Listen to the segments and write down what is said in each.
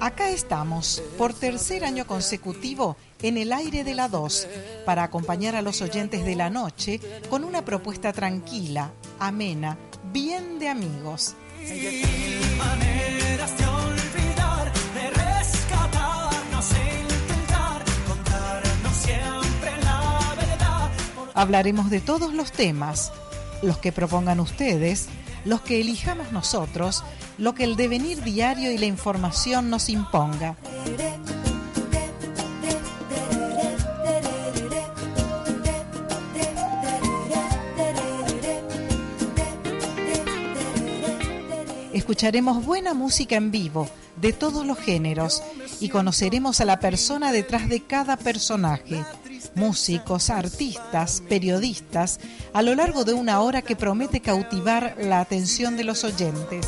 Acá estamos, por tercer año consecutivo, en el aire de la 2, para acompañar a los oyentes de la noche con una propuesta tranquila, amena, bien de amigos. Hablaremos de todos los temas, los que propongan ustedes, los que elijamos nosotros, lo que el devenir diario y la información nos imponga. Escucharemos buena música en vivo, de todos los géneros, y conoceremos a la persona detrás de cada personaje músicos, artistas, periodistas, a lo largo de una hora que promete cautivar la atención de los oyentes.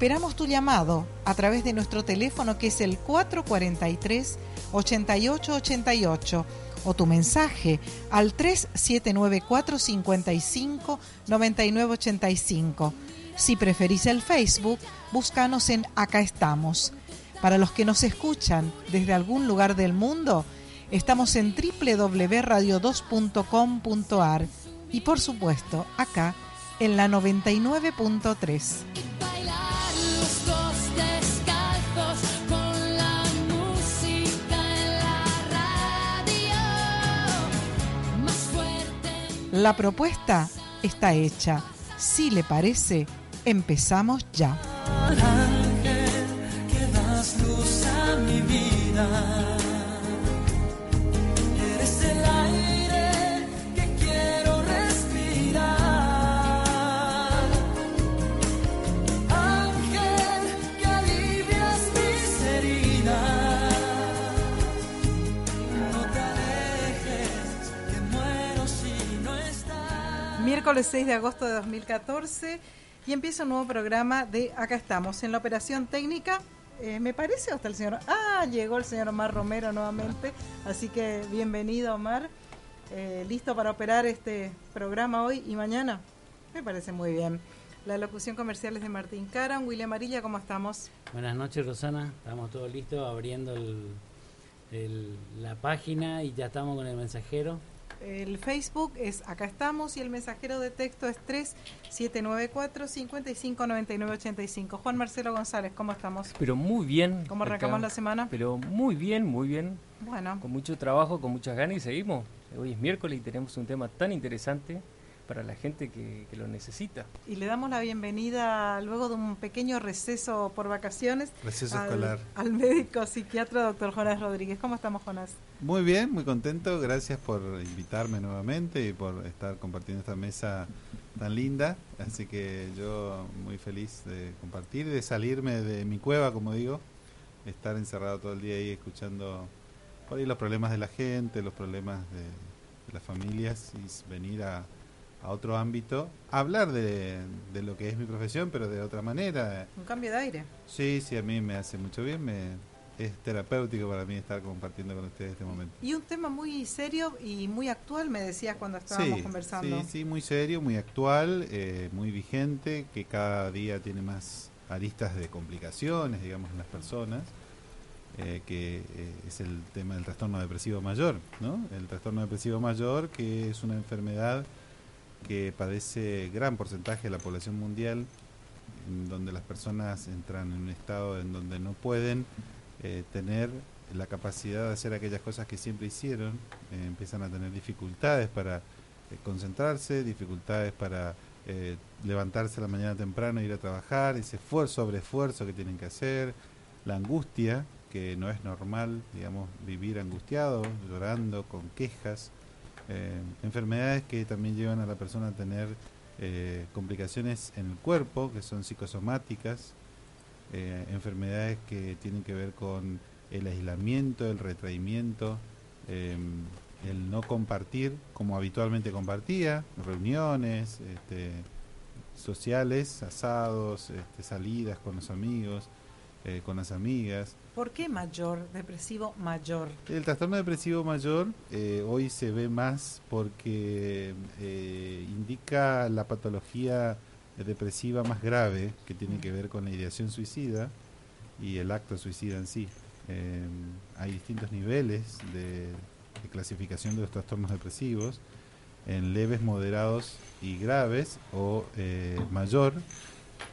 Esperamos tu llamado a través de nuestro teléfono que es el 443 8888 o tu mensaje al 3794 55 9985 si preferís el Facebook, búscanos en Acá estamos. Para los que nos escuchan desde algún lugar del mundo, estamos en www.radio2.com.ar y por supuesto acá en la 99.3. La propuesta está hecha. Si le parece, Empezamos ya. Miércoles 6 de agosto de 2014 y empieza un nuevo programa de Acá estamos, en la operación técnica. Eh, me parece hasta el señor. Ah, llegó el señor Omar Romero nuevamente. Así que bienvenido, Omar. Eh, listo para operar este programa hoy y mañana. Me parece muy bien. La locución comercial es de Martín Caran. William Amarilla, ¿cómo estamos? Buenas noches, Rosana. Estamos todos listos abriendo la página y ya estamos con el mensajero. El Facebook es Acá estamos y el mensajero de texto es 3794 559985. Juan Marcelo González, ¿cómo estamos? Pero muy bien. ¿Cómo arrancamos la semana? Pero muy bien, muy bien. Bueno. Con mucho trabajo, con muchas ganas y seguimos. Hoy es miércoles y tenemos un tema tan interesante para la gente que, lo necesita. Y le damos la bienvenida luego de un pequeño receso por vacaciones. Receso escolar. Al médico psiquiatra, doctor Jonás Rodríguez. ¿Cómo estamos, Jonás? Muy bien, muy contento. Gracias por invitarme nuevamente y por estar compartiendo esta mesa tan linda. Así que yo muy feliz de compartir, de salirme de mi cueva, como digo, estar encerrado todo el día ahí escuchando por ahí los problemas de la gente, los problemas de las familias y venir a a otro ámbito, hablar de, de, lo que es mi profesión, pero de otra manera. Un cambio de aire. Sí, sí, a mí me hace mucho bien, me, es terapéutico para mí estar compartiendo con ustedes este momento. Y un tema muy serio y muy actual, me decías cuando estábamos conversando. Sí, sí, muy serio, muy actual, eh, muy vigente, que cada día tiene más aristas de complicaciones, digamos, en las personas. Eh, que eh, es el tema del trastorno depresivo mayor, ¿no? El trastorno depresivo mayor, que es una enfermedad que padece gran porcentaje de la población mundial, en donde las personas entran en un estado en donde no pueden eh, tener la capacidad de hacer aquellas cosas que siempre hicieron, eh, empiezan a tener dificultades para eh, concentrarse, dificultades para levantarse a la mañana temprano e ir a trabajar, ese esfuerzo sobre esfuerzo que tienen que hacer, la angustia, que no es normal, digamos, vivir angustiado, llorando, con quejas, eh, enfermedades que también llevan a la persona a tener eh, complicaciones en el cuerpo, que son psicosomáticas, eh, enfermedades que tienen que ver con el aislamiento, el retraimiento, el no compartir como habitualmente compartía, reuniones este, sociales, asados, este, salidas con los amigos, con las amigas. ¿Por qué mayor, depresivo mayor? El trastorno depresivo mayor eh, hoy se ve más porque eh, indica la patología depresiva más grave que tiene que ver con la ideación suicida y el acto suicida en sí. Eh, hay distintos niveles de, clasificación de los trastornos depresivos, en leves, moderados y graves o eh, mayor.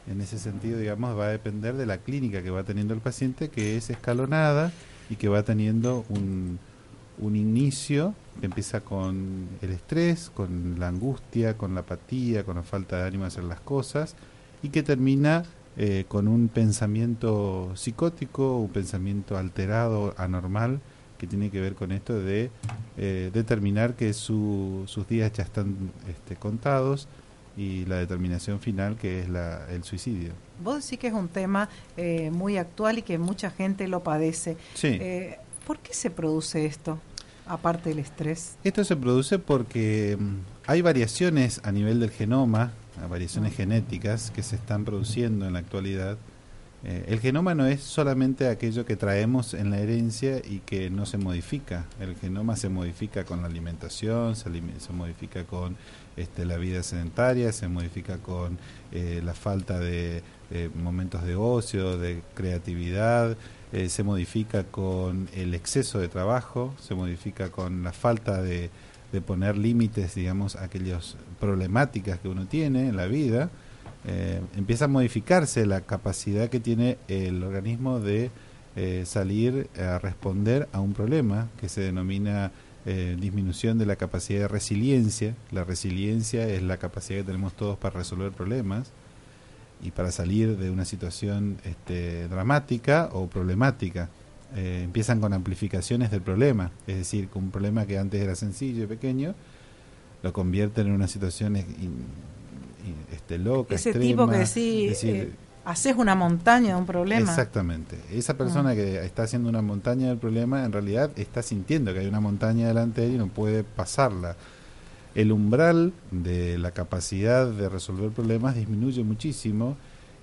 En ese sentido, digamos, va a depender de la clínica que va teniendo el paciente, que es escalonada y que va teniendo un, un inicio. Que empieza con el estrés, con la angustia, con la apatía, con la falta de ánimo de hacer las cosas y que termina eh, con un pensamiento psicótico, un pensamiento alterado, anormal, que tiene que ver con esto de eh, determinar que su- sus días ya están este, contados y la determinación final que es la, el suicidio. Vos decís que es un tema eh, muy actual y que mucha gente lo padece. Sí. Eh, ¿Por qué se produce esto, aparte del estrés? Esto se produce porque mm, hay variaciones a nivel del genoma, variaciones genéticas que se están produciendo en la actualidad. Eh, el genoma no es solamente aquello que traemos en la herencia y que no se modifica. El genoma se modifica con la alimentación, se, alime- se modifica con este, la vida sedentaria, se modifica con eh, la falta de eh, momentos de ocio, de creatividad, eh, se modifica con el exceso de trabajo, se modifica con la falta de, de poner límites, digamos, a aquellas problemáticas que uno tiene en la vida. Eh, empieza a modificarse la capacidad que tiene el organismo de eh, salir a responder a un problema que se denomina eh, disminución de la capacidad de resiliencia. La resiliencia es la capacidad que tenemos todos para resolver problemas y para salir de una situación este, dramática o problemática. Empiezan con amplificaciones del problema, es decir, que un problema que antes era sencillo y pequeño, lo convierten en una situación este, loca, Ese extrema, tipo que decir, eh, haces una montaña de un problema. Exactamente. Esa persona Ah. que está haciendo una montaña del problema, en realidad está sintiendo que hay una montaña delante de él y no puede pasarla. El umbral de la capacidad de resolver problemas disminuye muchísimo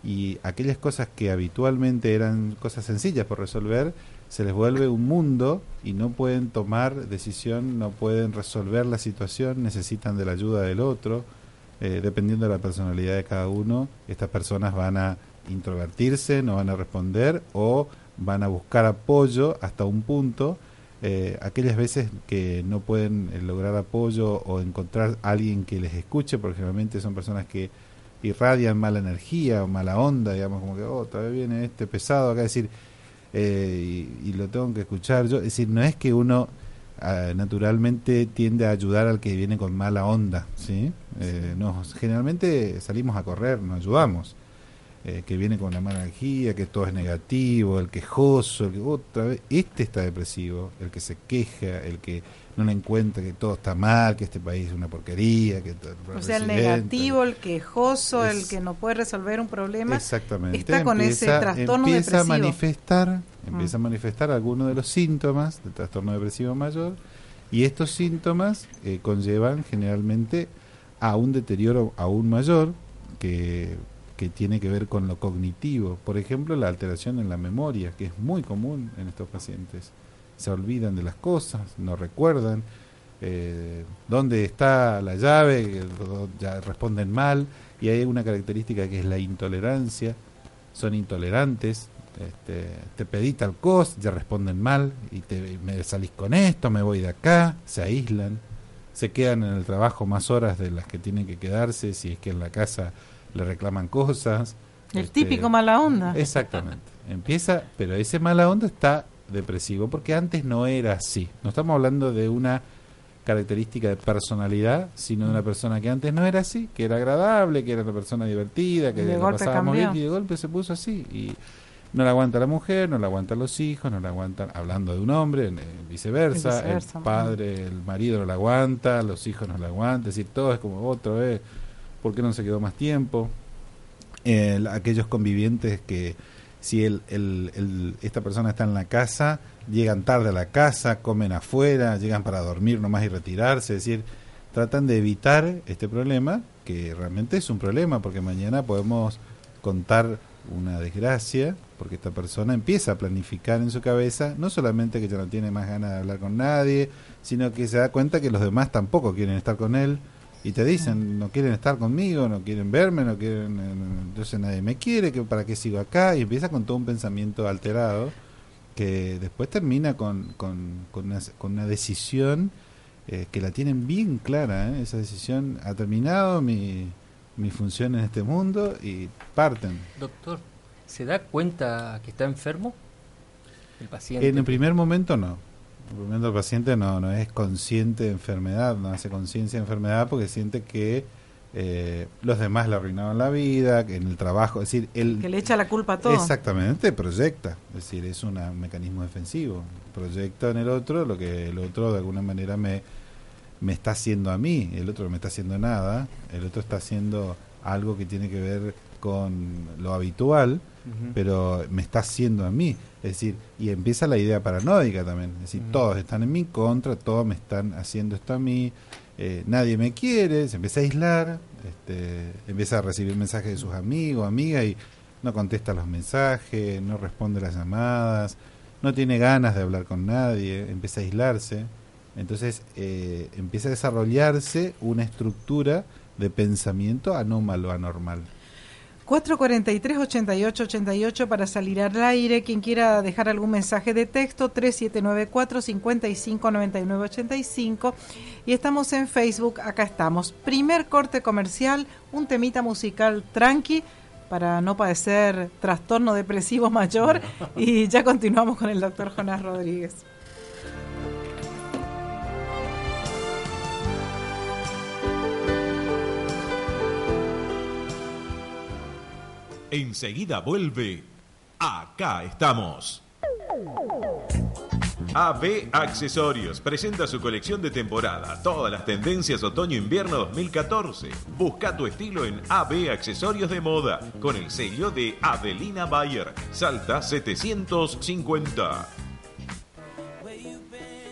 y aquellas cosas que habitualmente eran cosas sencillas por resolver, se les vuelve un mundo y no pueden tomar decisión, no pueden resolver la situación, necesitan de la ayuda del otro. Eh, dependiendo de la personalidad de cada uno, estas personas van a introvertirse, no van a responder o van a buscar apoyo hasta un punto. Eh, aquellas veces que no pueden eh, lograr apoyo o encontrar alguien que les escuche, porque generalmente son personas que irradian mala energía o mala onda, digamos, como que oh, vez viene este pesado acá decir, eh, y, y lo tengo que escuchar yo. Es decir, no es que uno naturalmente tiende a ayudar al que viene con mala onda, ¿sí? Eh, no, generalmente salimos a correr, nos ayudamos. Eh, que viene con la mala energía, que todo es negativo, el quejoso, el que otra vez, este está depresivo, el que se queja, el que no le encuentra que todo está mal, que este país es una porquería, que todo- O sea, el negativo, el quejoso, el que no puede resolver un problema. Exactamente. está con ese trastorno empieza a depresivo. manifestar, empieza Mm. a manifestar algunos de los síntomas del trastorno depresivo mayor y estos síntomas eh, conllevan generalmente a un deterioro aún mayor que, que tiene que ver con lo cognitivo. Por ejemplo, la alteración en la memoria, que es muy común en estos pacientes. Se olvidan de las cosas, no recuerdan eh, dónde está la llave, ya responden mal, y hay una característica que es la intolerancia, son intolerantes, este, te pedí tal cosa, ya responden mal, y te, me salís con esto, me voy de acá, se aíslan, se quedan en el trabajo más horas de las que tienen que quedarse, si es que en la casa le reclaman cosas. el este, típico mala onda. Exactamente. Empieza, pero ese mala onda está depresivo porque antes no era así. No estamos hablando de una característica de personalidad, sino de una persona que antes no era así, que era agradable, que era una persona divertida, que golpe pasábamos bien y de golpe se puso así y no la aguanta la mujer, no la aguantan los hijos, no la aguantan, hablando de un hombre, eh, viceversa, el padre, el marido no la aguanta, los hijos no la aguantan, es decir, todo es como otra vez, ¿por qué no se quedó más tiempo? el- aquellos convivientes que si el, esta persona está en la casa, llegan tarde a la casa, comen afuera, llegan para dormir nomás y retirarse, es decir, tratan de evitar este problema, que realmente es un problema, porque mañana podemos contar una desgracia, porque esta persona empieza a planificar en su cabeza, no solamente que ya no tiene más ganas de hablar con nadie, sino que se da cuenta que los demás tampoco quieren estar con él y te dicen, no quieren estar conmigo, no quieren verme, no quieren, eh, entonces nadie me quiere, que para qué sigo acá, y empieza con todo un pensamiento alterado que después termina con, con, con, una, con una decisión eh, que la tienen bien clara, ¿eh? esa decisión ha terminado mi, mi función en este mundo y parten. Doctor, ¿se da cuenta que está enfermo? El paciente. En el primer momento no. El paciente no, no es consciente de enfermedad, no hace conciencia de enfermedad porque siente que eh, los demás le arruinaban la vida, que en el trabajo, es decir, él Que le echa la culpa a todo. exactamente proyecta, es decir, es una- un mecanismo defensivo, proyecta en el otro lo que el otro de alguna manera me, me está haciendo a mí, el otro no me está haciendo nada, el otro está haciendo algo que tiene que ver con lo habitual, pero me está haciendo a mí. Es decir, y empieza la idea paranoica también. Es decir, todos están en mi contra, todos me están haciendo esto a mí, eh, nadie me quiere, se empieza a aislar, este, empieza a recibir mensajes de sus amigos, amigas y no contesta los mensajes, no responde las llamadas, no tiene ganas de hablar con nadie, empieza a aislarse. Entonces eh, empieza a desarrollarse una estructura de pensamiento anómalo, anormal. 443 88 88 para salir al aire. Quien quiera dejar algún mensaje de texto, 3794 55 99 85. Y estamos en Facebook, acá estamos. Primer corte comercial, un temita musical tranqui para no padecer trastorno depresivo mayor. Y ya continuamos con el doctor Jonás Rodríguez. Enseguida vuelve. Acá estamos. AB Accesorios presenta su colección de temporada, todas las tendencias otoño-invierno 2014. Busca tu estilo en AB Accesorios de Moda, con el sello de Adelina Bayer, Salta 750.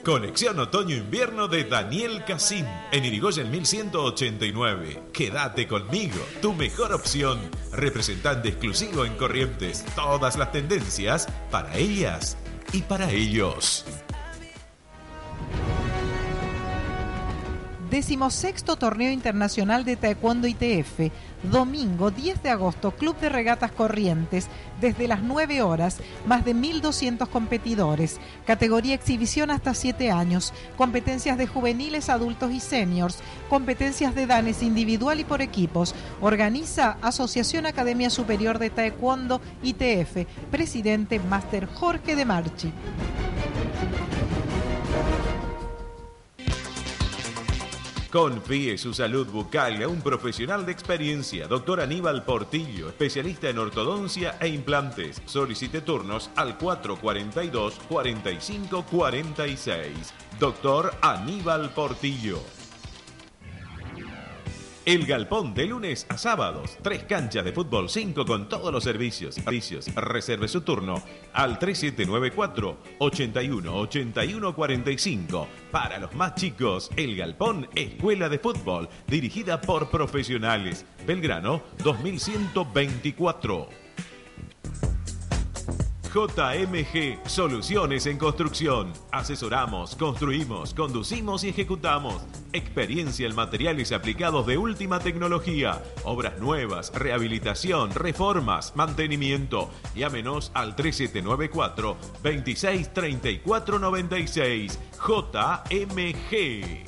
Conexión Otoño-Invierno de Daniel Casim en Irigoyen 1189. Quédate conmigo, tu mejor opción. Representante exclusivo en Corrientes. Todas las tendencias para ellas y para ellos. Decimosexto Torneo Internacional de Taekwondo ITF. Domingo 10 de agosto, Club de Regatas Corrientes. Desde las 9 horas, más de 1.200 competidores. Categoría exhibición hasta 7 años. Competencias de juveniles, adultos y seniors. Competencias de danes individual y por equipos. Organiza Asociación Academia Superior de Taekwondo ITF. Presidente Máster Jorge de Marchi. Confíe su salud bucal a un profesional de experiencia, doctor Aníbal Portillo, especialista en ortodoncia e implantes. Solicite turnos al 442-4546. Doctor Aníbal Portillo. El Galpón de lunes a sábados. Tres canchas de fútbol 5 con todos los servicios. servicios. Reserve su turno al 3794 81 81 45. Para los más chicos, El Galpón Escuela de Fútbol, dirigida por profesionales. Belgrano 2124. JMG Soluciones en Construcción. Asesoramos, construimos, conducimos y ejecutamos. Experiencia en materiales aplicados de última tecnología. Obras nuevas, rehabilitación, reformas, mantenimiento. Llámenos al 3794 263496. JMG.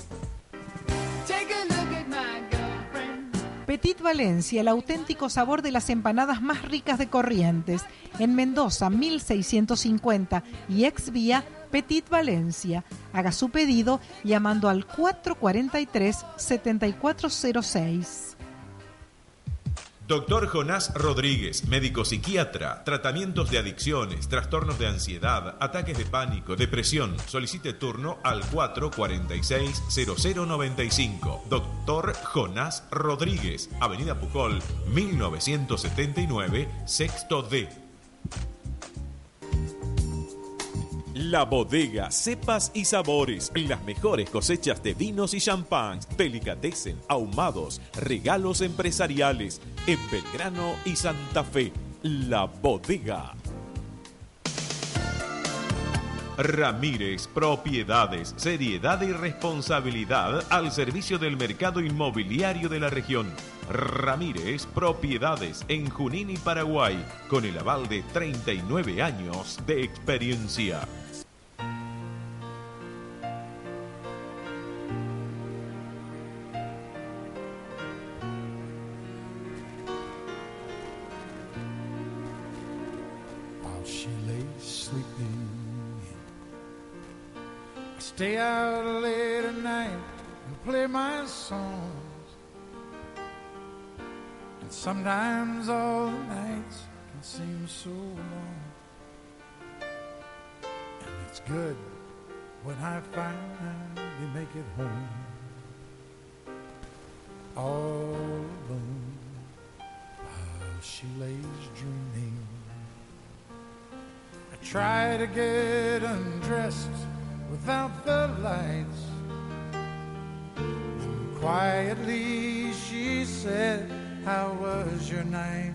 Petit Valencia, el auténtico sabor de las empanadas más ricas de Corrientes. En Mendoza, 1650 y ex vía Petit Valencia. Haga su pedido llamando al 443-7406. Doctor Jonás Rodríguez, médico psiquiatra, tratamientos de adicciones, trastornos de ansiedad, ataques de pánico, depresión. Solicite turno al 446-0095. Doctor Jonás Rodríguez, Avenida Pujol, 1979, sexto D. La bodega, cepas y sabores, las mejores cosechas de vinos y champáns, delicatessen, ahumados, regalos empresariales, en Belgrano y Santa Fe. La Bodega. Ramírez Propiedades, seriedad y responsabilidad al servicio del mercado inmobiliario de la región. Ramírez Propiedades en Junín y Paraguay, con el aval de 39 años de experiencia. Stay out late at night and play my songs. And sometimes all the nights can seem so long. And it's good when I finally make it home. All alone while she lays dreaming. I try to get undressed without the lights. And quietly she said, How was your night?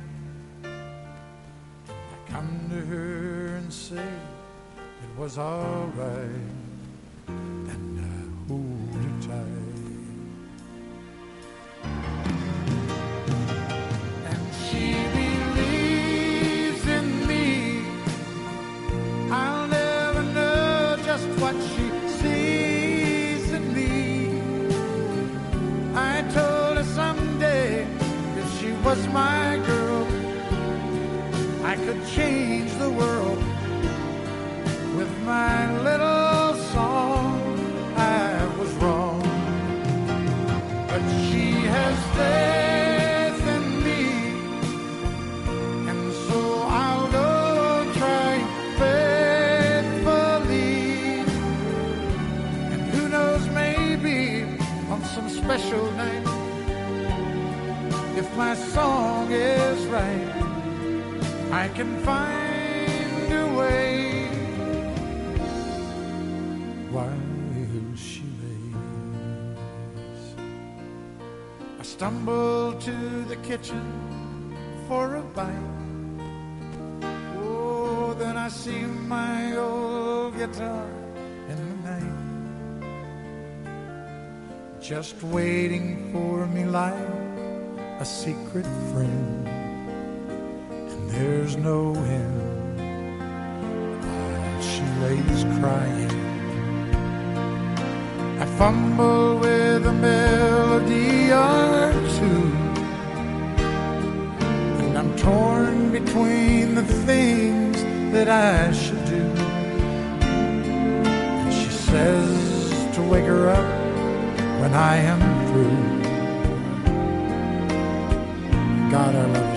I come to her and say, It was alright. Kitchen for a bite. Oh, then I see my old guitar in the night, just waiting for me like a secret friend. And there's no end while she lays crying. I fumble with a melody that I should do. And she says to wake her up when I am through. God, our love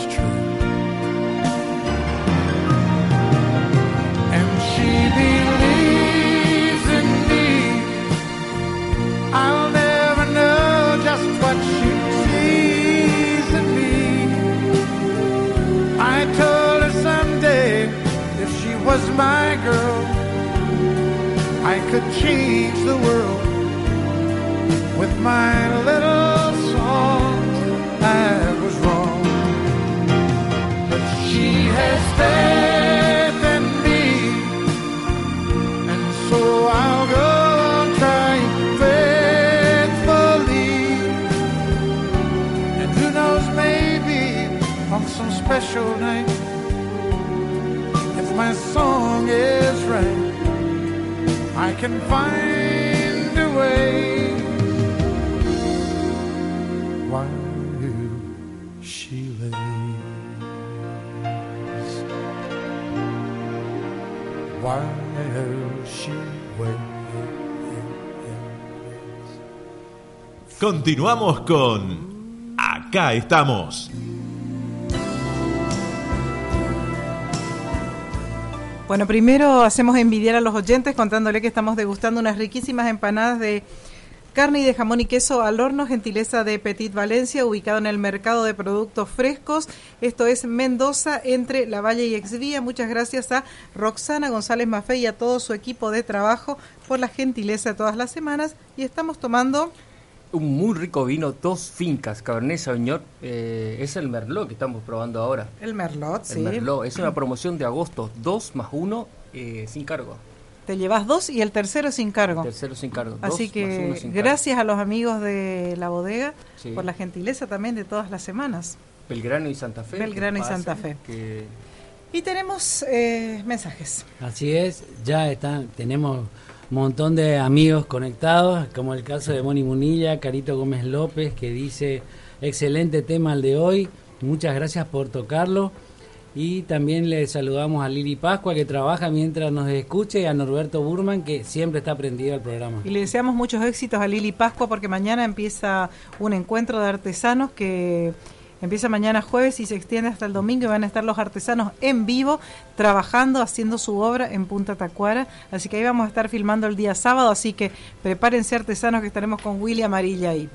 Continuamos con Acá estamos. Bueno, primero hacemos envidiar a los oyentes contándole que estamos degustando unas riquísimas empanadas de carne y de jamón y queso al horno, gentileza de Petit Valencia, ubicado en el mercado de productos frescos. Esto es Mendoza, entre La Valle y Exvía. Muchas gracias a Roxana González Mafé y a todo su equipo de trabajo por la gentileza todas las semanas. Y estamos tomando un muy rico vino, dos fincas, Cabernet Sauvignon, eh, es el Merlot que estamos probando ahora. El Merlot, El sí. Merlot, es una promoción de agosto, dos más uno eh, sin cargo. Te llevas dos y el tercero sin cargo. Tercero sin cargo. Así dos más uno que sin cargo. gracias a los amigos de la bodega Sí. por la gentileza también de todas las semanas. Belgrano y Santa Fe. Belgrano y Santa Fe. que- Y tenemos eh, mensajes. Así es, ya están, tenemos montón de amigos conectados, como el caso de Moni Munilla, Carito Gómez López, que dice, excelente tema el de hoy, muchas gracias por tocarlo. Y también le saludamos a Lili Pascua, que trabaja mientras nos escucha, y a Norberto Burman, que siempre está prendido al programa. Y le deseamos muchos éxitos a Lili Pascua porque mañana empieza un encuentro de artesanos que empieza mañana jueves y se extiende hasta el domingo y van a estar los artesanos en vivo trabajando, haciendo su obra en Punta Tacuara. Así que ahí vamos a estar filmando el día sábado, así que prepárense artesanos que estaremos con Willy Amarilla ahí.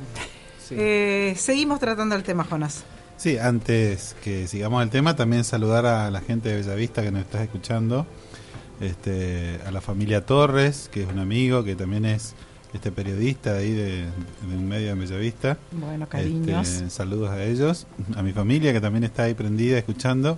sí. Eh, seguimos tratando el tema, Jonas. Sí, antes que sigamos el tema, también saludar a la gente de Bellavista que nos está escuchando, este, a la familia Torres, que es un amigo, que también es este periodista de ahí de, de un medio en Bellavista. Bueno, cariños. Este, saludos a ellos, a mi familia que también está ahí prendida escuchando.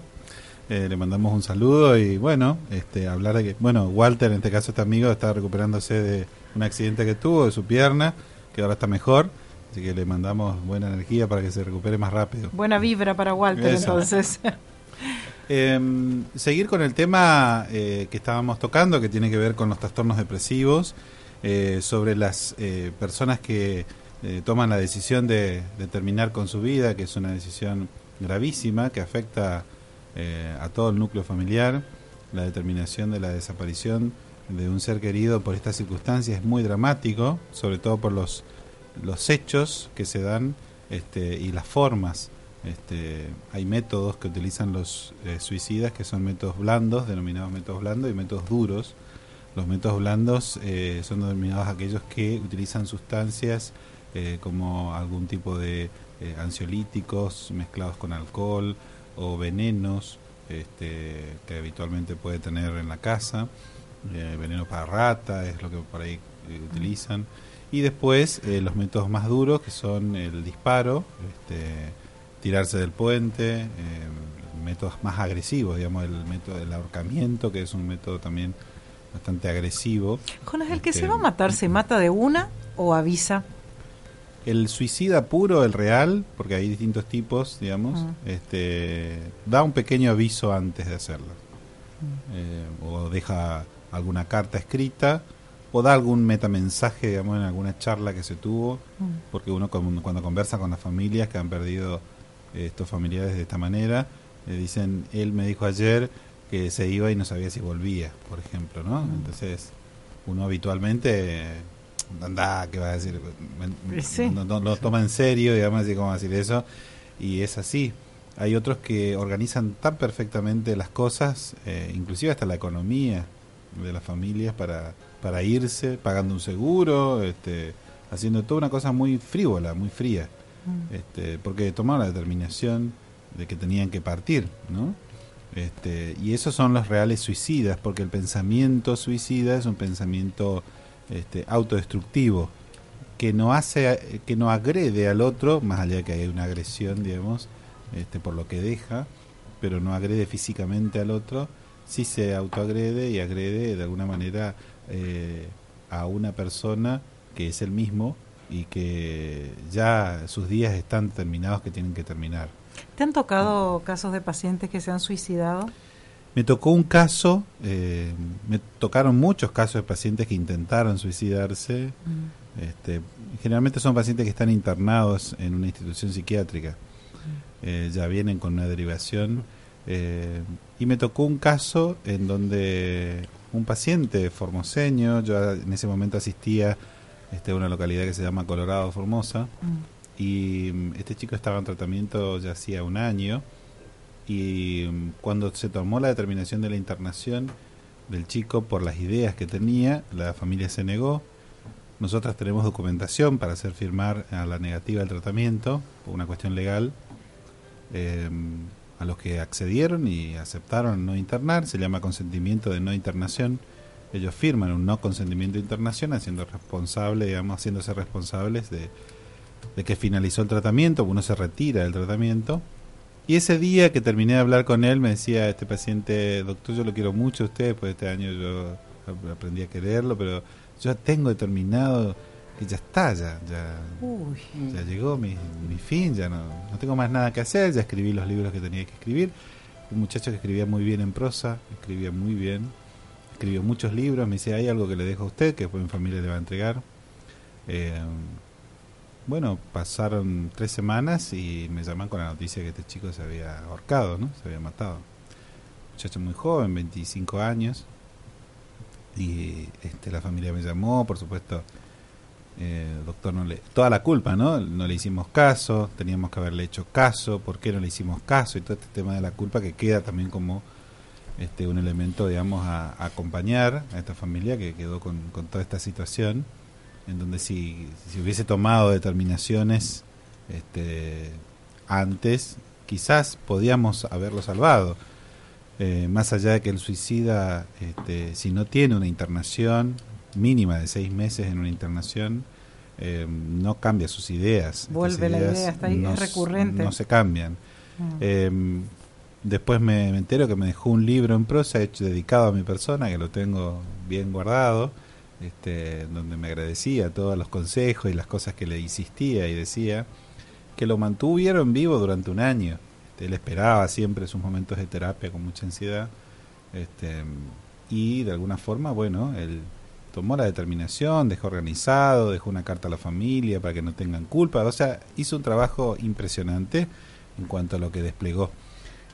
Eh, le mandamos un saludo y bueno, este, hablar de que, bueno, Walter, en este caso este amigo, está recuperándose de un accidente que tuvo de su pierna, que ahora está mejor, así que le mandamos buena energía para que se recupere más rápido. Buena vibra para Walter, Eso. entonces. Eh, seguir con el tema eh, que estábamos tocando, que tiene que ver con los trastornos depresivos, eh, sobre las eh, personas que eh, toman la decisión de, terminar con su vida, que es una decisión gravísima, que afecta eh, a todo el núcleo familiar. La determinación de la desaparición de un ser querido por estas circunstancias es muy dramático, sobre todo por los, los hechos que se dan este, y las formas. Este, hay métodos que utilizan los eh, suicidas que son métodos blandos, denominados métodos blandos, y métodos duros. Los métodos blandos eh, son denominados aquellos que utilizan sustancias eh, como algún tipo de eh, ansiolíticos mezclados con alcohol o venenos este, que habitualmente puede tener en la casa. Eh, veneno para rata es lo que por ahí utilizan. Y después los métodos más duros que son el disparo, este, tirarse del puente, métodos más agresivos, digamos, el método del ahorcamiento, que es un método también bastante agresivo. Jonas, el que Este, se va a matar, ¿se mata de una o avisa? El suicida puro, el real, porque hay distintos tipos, digamos, Ah. este, da un pequeño aviso antes de hacerlo. Eh, o deja alguna carta escrita, o da algún metamensaje, digamos, en alguna charla que se tuvo, Mm. porque uno cuando, cuando conversa con las familias que han perdido eh, estos familiares de esta manera, le dicen, él me dijo ayer que se iba y no sabía si volvía, por ejemplo, ¿no? Mm. Entonces, uno habitualmente anda, ¿qué va a decir? Sí. No, no lo toma en serio, digamos así como decir eso, y es así. Hay otros que organizan tan perfectamente las cosas, eh, inclusive hasta la economía de las familias para, para irse, pagando un seguro, este, haciendo toda una cosa muy frívola, muy fría, Mm. este, porque tomaron la determinación de que tenían que partir, ¿no? Este, y esos son los reales suicidas, porque el pensamiento suicida es un pensamiento este, autodestructivo que no hace, que no agrede al otro, más allá de que hay una agresión, digamos, este, por lo que deja, pero no agrede físicamente al otro, sí se autoagrede y agrede de alguna manera eh, a una persona que es el mismo y que ya sus días están terminados que tienen que terminar. ¿Te han tocado casos de pacientes que se han suicidado? Me tocó un caso, eh, me tocaron muchos casos de pacientes que intentaron suicidarse. Este, generalmente son pacientes que están internados en una institución psiquiátrica. Eh, ya vienen con una derivación. eh, y me tocó un caso en donde un paciente formoseño, yo en ese momento asistía este, a una localidad que se llama Colorado Formosa, Mm. Y mm, este chico estaba en tratamiento ya hacía un año y mm, cuando se tomó la determinación de la internación del chico por las ideas que tenía, la familia se negó. Nosotras tenemos documentación para hacer firmar a la negativa del tratamiento por una cuestión legal. eh, a los que accedieron y aceptaron no internar, se llama consentimiento de no internación. Ellos firman un no consentimiento de internación haciendo responsable, digamos, haciéndose responsables de, de que finalizó el tratamiento, uno se retira del tratamiento. Y ese día que terminé de hablar con él, me decía este paciente, doctor, yo lo quiero mucho a usted, después de este año yo ap- aprendí a quererlo, pero yo tengo determinado que ya está, ya, ya, Uy, ya llegó mi, mi fin, ya no, no tengo más nada que hacer, ya escribí los libros que tenía que escribir. Un muchacho que escribía muy bien en prosa, escribía muy bien, escribió muchos libros, me dice, hay algo que le dejo a usted, que después mi familia le va a entregar. Eh, bueno, pasaron tres semanas y me llaman con la noticia que este chico se había ahorcado, ¿no? Se había matado. Muchacho muy joven, 25 años. Y este, la familia me llamó, por supuesto, eh, doctor, no le, toda la culpa, ¿no? No le hicimos caso, teníamos que haberle hecho caso, ¿por qué no le hicimos caso? Y todo este tema de la culpa que queda también como este un elemento, digamos, a, acompañar a esta familia que quedó con, con toda esta situación, en donde si, si hubiese tomado determinaciones este, antes, quizás podíamos haberlo salvado. Eh, más allá de que el suicida, este, si no tiene una internación mínima de seis meses en una internación, eh, no cambia sus ideas. Estas Vuelve la idea, está ahí, es no s- recurrente. No se cambian. mm. Eh, después me, me entero que me dejó un libro en prosa hecho, dedicado a mi persona, que lo tengo bien guardado, este, donde me agradecía todos los consejos y las cosas que le insistía y decía, que lo mantuvieron vivo durante un año. Este, él esperaba siempre sus momentos de terapia con mucha ansiedad. Este, y de alguna forma, bueno, él tomó la determinación, dejó organizado, dejó una carta a la familia para que no tengan culpa. O sea, hizo un trabajo impresionante en cuanto a lo que desplegó.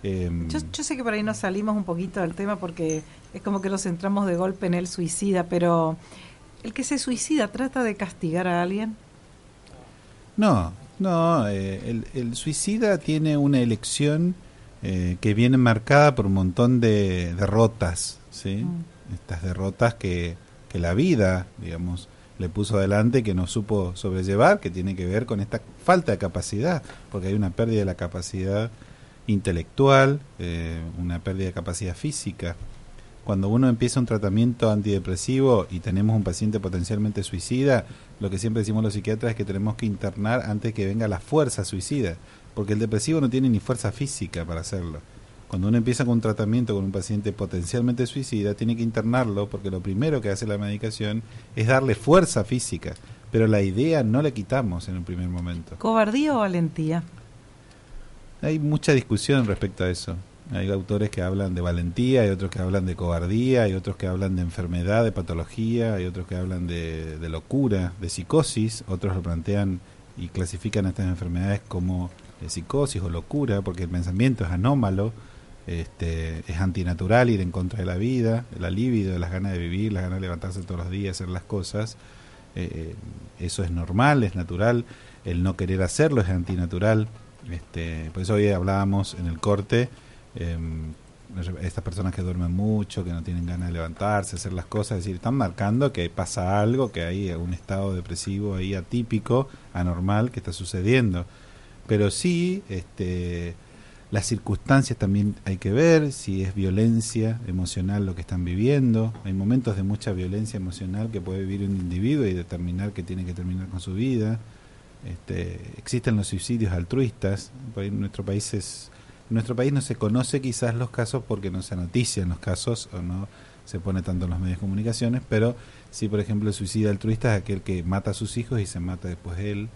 Em, Yo, yo sé que por ahí nos salimos un poquito del tema porque es como que nos centramos de golpe en el suicida, pero el que se suicida trata de castigar a alguien. No, no, eh, el, el suicida tiene una elección eh, que viene marcada por un montón de derrotas, ¿sí? Mm. Estas derrotas que, que la vida, digamos, le puso adelante que no supo sobrellevar, que tiene que ver con esta falta de capacidad, porque hay una pérdida de la capacidad intelectual, eh, una pérdida de capacidad física. Cuando uno empieza un tratamiento antidepresivo y tenemos un paciente potencialmente suicida, lo que siempre decimos los psiquiatras es que tenemos que internar antes que venga la fuerza suicida, porque el depresivo no tiene ni fuerza física para hacerlo. Cuando uno empieza con un tratamiento con un paciente potencialmente suicida, tiene que internarlo porque lo primero que hace la medicación es darle fuerza física, pero la idea no la quitamos en un primer momento. ¿Cobardía o valentía? Hay mucha discusión respecto a eso. Hay autores que hablan de valentía, hay otros que hablan de cobardía, hay otros que hablan de enfermedad, de patología, hay otros que hablan de, de locura, de psicosis, otros lo plantean y clasifican estas enfermedades como de psicosis o locura, porque el pensamiento es anómalo, este, es antinatural ir en contra de la vida, la libido, las ganas de vivir, las ganas de levantarse todos los días, hacer las cosas, eh, eso es normal, es natural, el no querer hacerlo es antinatural, este, por eso hoy hablábamos en el corte, eh, estas personas que duermen mucho, que no tienen ganas de levantarse, hacer las cosas, es decir, están marcando que pasa algo, que hay un estado depresivo ahí atípico, anormal, que está sucediendo. Pero sí, este, las circunstancias también hay que ver, si es violencia emocional lo que están viviendo. Hay momentos de mucha violencia emocional que puede vivir un individuo y determinar que tiene que terminar con su vida. Este, existen los suicidios altruistas. En nuestro país es, en nuestro país no se conoce quizás los casos porque no se notician los casos o no se pone tanto en los medios de comunicaciones, pero sí, por ejemplo, el suicidio altruista es aquel que mata a sus hijos y se mata después él.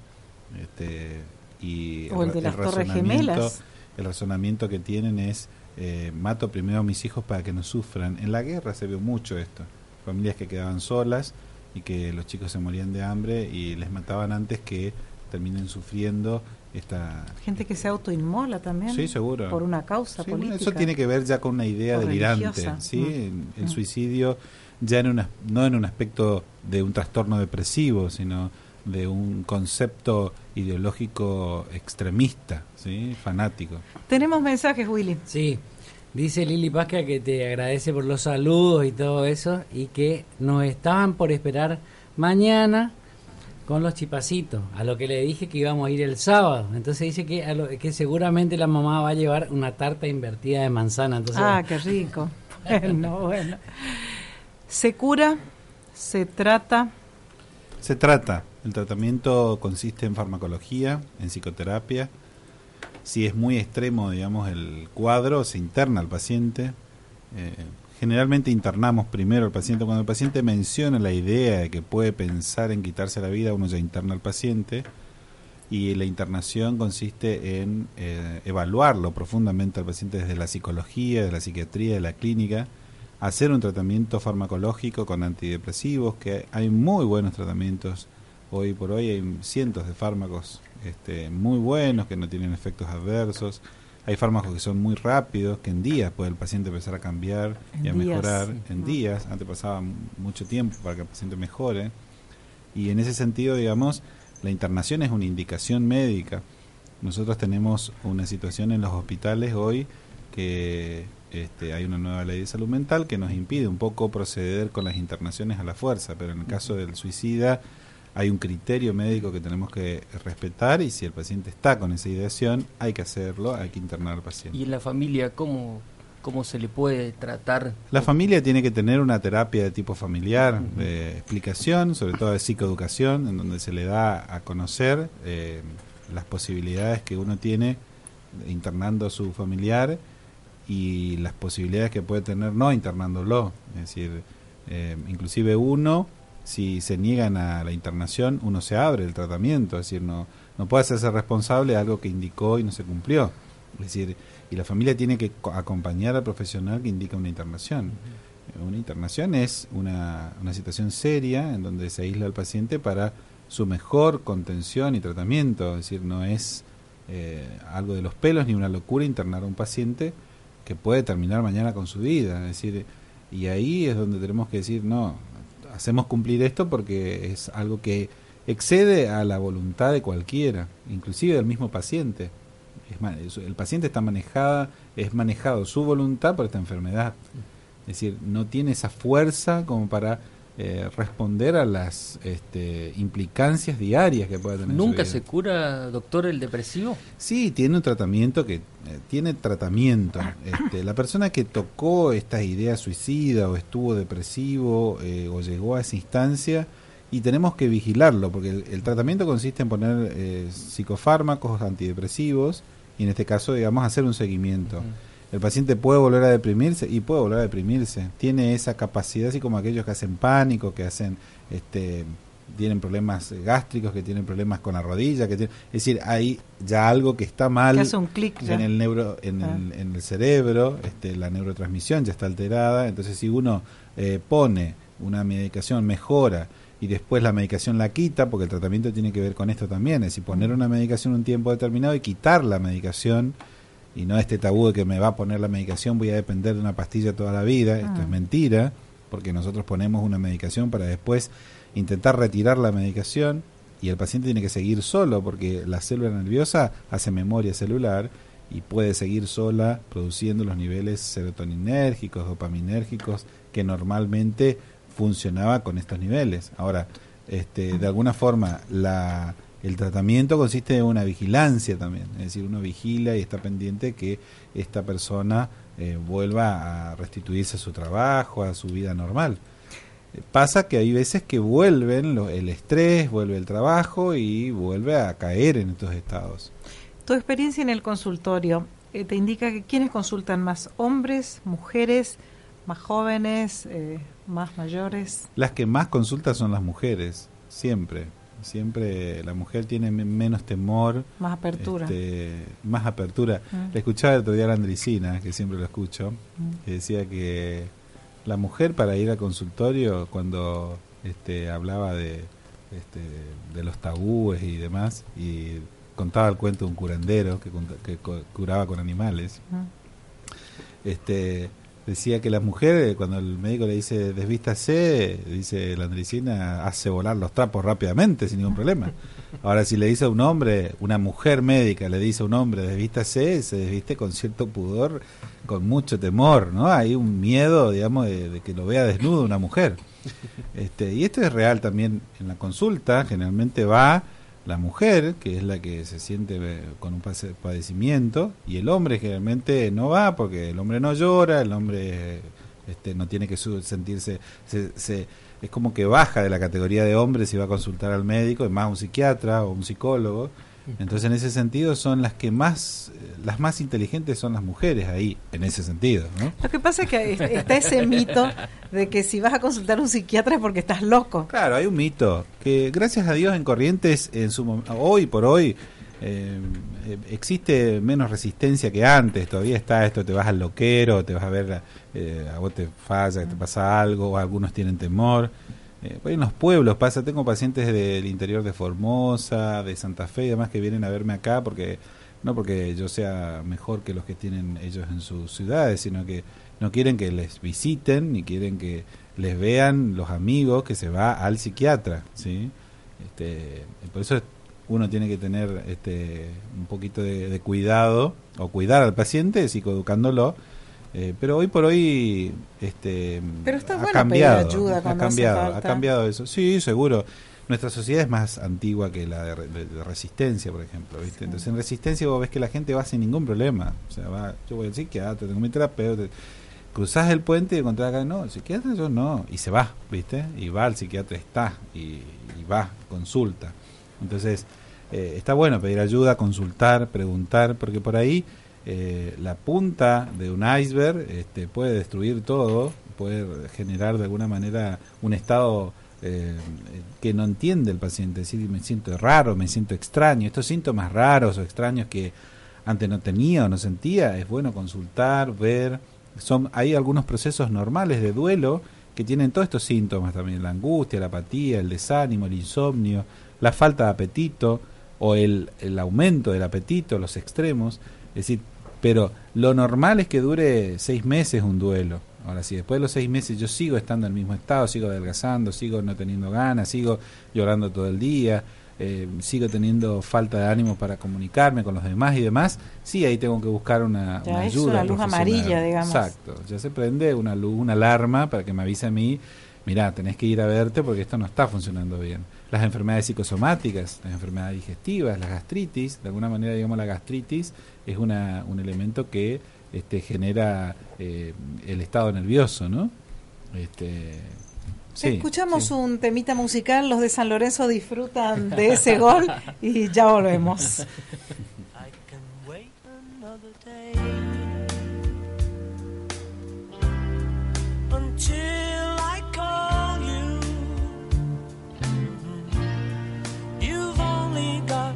Este, y O el de ra- las Torres razonamiento- Gemelas. El razonamiento que tienen es eh, mato primero a mis hijos para que no sufran. En la guerra se vio mucho esto. Familias que quedaban solas y que los chicos se morían de hambre y les mataban antes que terminen sufriendo esta... Gente que se autoinmola también. Sí, seguro. Por una causa Sí, bueno, política. eso tiene que ver ya con una idea O delirante, religiosa. ¿sí? Mm. El Mm. suicidio ya en una, no en un aspecto de un trastorno depresivo, sino de un concepto ideológico extremista, ¿sí? Fanático. Tenemos mensajes, Willy. Sí, dice Lili Pasca que te agradece por los saludos y todo eso y que nos estaban por esperar mañana con los chipacitos, a lo que le dije que íbamos a ir el sábado. Entonces dice que, a lo- que seguramente la mamá va a llevar una tarta invertida de manzana. Entonces, Ah, qué rico. Bueno, bueno. Se cura, se trata. Se trata, El tratamiento consiste en farmacología, en psicoterapia. Si es muy extremo, digamos, el cuadro, se interna al paciente. Eh, generalmente internamos primero al paciente. Cuando el paciente menciona la idea de que puede pensar en quitarse la vida, uno ya interna al paciente. Y la internación consiste en eh, evaluarlo profundamente al paciente desde la psicología, de la psiquiatría, de la clínica, hacer un tratamiento farmacológico con antidepresivos, que hay muy buenos tratamientos hoy por hoy, hay cientos de fármacos este, muy buenos que no tienen efectos adversos. Hay fármacos que son muy rápidos, que en días puede el paciente empezar a cambiar En y a días, mejorar. sí. En días, antes pasaba mucho tiempo para que el paciente mejore. Y en ese sentido, digamos, la internación es una indicación médica. Nosotros tenemos una situación en los hospitales hoy que este, hay una nueva ley de salud mental que nos impide un poco proceder con las internaciones a la fuerza, pero en el caso del suicida hay un criterio médico que tenemos que respetar y si el paciente está con esa ideación hay que hacerlo, hay que internar al paciente. Y en la familia, ¿cómo, cómo se le puede tratar? La familia tiene que tener una terapia de tipo familiar, de explicación, sobre todo de psicoeducación, en donde se le da a conocer eh, las posibilidades que uno tiene internando a su familiar y las posibilidades que puede tener no internándolo. Es decir, eh, inclusive uno, si se niegan a la internación, uno se abre el tratamiento, es decir, no, no puede hacerse responsable de algo que indicó y no se cumplió. Es decir, y la familia tiene que co- acompañar al profesional que indica una internación. Una internación es una, una situación seria en donde se aísla al paciente para su mejor contención y tratamiento. Es decir, no es eh, algo de los pelos ni una locura internar a un paciente que puede terminar mañana con su vida. Es decir, y ahí es donde tenemos que decir, no, hacemos cumplir esto porque es algo que excede a la voluntad de cualquiera, inclusive del mismo paciente. Es el paciente está manejada, es manejado su voluntad por esta enfermedad. Es decir, no tiene esa fuerza como para eh, responder a las este, implicancias diarias que pueda tener. ¿Nunca se cura, doctor, el depresivo? Sí, tiene un tratamiento que eh, tiene tratamiento. Este, la persona que tocó esta idea suicida o estuvo depresivo eh, o llegó a esa instancia y tenemos que vigilarlo porque el, el tratamiento consiste en poner eh, psicofármacos antidepresivos y en este caso, digamos, hacer un seguimiento. El paciente puede volver a deprimirse y puede volver a deprimirse. Tiene esa capacidad, así como aquellos que hacen pánico, que hacen, este, tienen problemas gástricos, que tienen problemas con la rodilla, que tienen, es decir, hay ya algo que está mal Que hace un clic ya. en el neuro, en, Ah. el, en el cerebro, este, la neurotransmisión ya está alterada. Entonces, si uno eh, pone una medicación, mejora y después la medicación la quita, porque el tratamiento tiene que ver con esto también, es decir, poner una medicación un tiempo determinado y quitar la medicación y no este tabú de que me va a poner la medicación, voy a depender de una pastilla toda la vida, esto Ah. es mentira, porque nosotros ponemos una medicación para después intentar retirar la medicación y el paciente tiene que seguir solo porque la célula nerviosa hace memoria celular y puede seguir sola produciendo los niveles serotoninérgicos, dopaminérgicos que normalmente funcionaba con estos niveles. Ahora, este, de alguna forma, la, el tratamiento consiste en una vigilancia también, es decir, uno vigila y está pendiente que esta persona eh, vuelva a restituirse a su trabajo, a su vida normal. Pasa que hay veces que vuelven lo- el estrés, vuelve el trabajo y vuelve a caer en estos estados. Tu experiencia en el consultorio eh, te indica que quienes consultan más hombres, mujeres, más jóvenes, eh, más mayores. Las que más consultan son las mujeres, siempre. Siempre la mujer tiene me- menos temor, Más apertura. este, más apertura. Mm. Le escuchaba el otro día a la Andricina, que siempre lo escucho, Mm. que decía que la mujer para ir al consultorio, cuando este, hablaba de, este, de los tabúes y demás, y contaba el cuento de un curandero que, que cu- curaba con animales, Mm. este decía que la mujer eh, cuando el médico le dice desvístase dice la andricina hace volar los trapos rápidamente sin ningún problema ahora si le dice a un hombre una mujer médica le dice a un hombre desvístase se desviste con cierto pudor con mucho temor no hay un miedo digamos de, de que lo vea desnudo una mujer. Este y esto es real también en la consulta generalmente va la mujer, que es la que se siente eh, con un padecimiento, y el hombre generalmente no va porque el hombre no llora, el hombre este, no tiene que sentirse, se, se- es como que baja de la categoría de hombre si va a consultar al médico, es más un psiquiatra o un psicólogo. Entonces en ese sentido son las que más, eh, las más inteligentes son las mujeres ahí, en ese sentido, ¿no? Lo que pasa es que est- está ese mito de que si vas a consultar a un psiquiatra es porque estás loco. Claro, hay un mito que gracias a Dios en Corrientes en su hoy por hoy eh, eh, existe menos resistencia que antes. Todavía está esto, te vas al loquero, te vas a ver, eh, a vos te falla, te pasa algo, o algunos tienen temor. Eh, en los pueblos pasa, tengo pacientes del interior de Formosa, de Santa Fe y demás que vienen a verme acá porque no porque yo sea mejor que los que tienen ellos en sus ciudades, sino que no quieren que les visiten ni quieren que les vean los amigos que se va al psiquiatra, ¿sí? Este, por eso uno tiene que tener este, un poquito de, de cuidado o cuidar al paciente psicoeducándolo. Eh, pero hoy por hoy este, Pero está ha bueno cambiado, pedir ayuda ha hace cambiado, ha cambiado eso. Sí, seguro. Nuestra sociedad es más antigua que la de, re- de- de resistencia, por ejemplo. ¿viste? Entonces, en resistencia vos ves que la gente va sin ningún problema. O sea, va, yo voy al psiquiatra, tengo mi terapeuta. Cruzás el puente y encontrás acá, no, el psiquiatra yo no. Y se va, ¿viste? Y va, el psiquiatra está, y, y va, consulta. Entonces, eh, está bueno pedir ayuda, consultar, preguntar, porque por ahí eh, la punta de un iceberg este, puede destruir todo, puede generar de alguna manera un estado eh, que no entiende el paciente, es decir, me siento raro, me siento extraño, estos síntomas raros o extraños que antes no tenía o no sentía, es bueno consultar, ver, son hay algunos procesos normales de duelo que tienen todos estos síntomas también, la angustia, la apatía, el desánimo, el insomnio, la falta de apetito o el, el aumento del apetito, los extremos, es decir, pero lo normal es que dure seis meses un duelo. Ahora, si después de los seis meses yo sigo estando en el mismo estado, sigo adelgazando, sigo no teniendo ganas, sigo llorando todo el día, eh, sigo teniendo falta de ánimo para comunicarme con los demás y demás, sí, ahí tengo que buscar una, Ya una es ayuda. una luz amarilla, digamos. Exacto, ya se prende una luz, una alarma para que me avise a mí, mirá, tenés que ir a verte porque esto no está funcionando bien. Las enfermedades psicosomáticas, las enfermedades digestivas, las gastritis, de alguna manera, digamos, la gastritis es una, un elemento que este, genera eh, el estado nervioso, ¿no? Este, sí, Escuchamos sí. un temita musical, los de San Lorenzo disfrutan de ese gol y ya volvemos. I can wait another day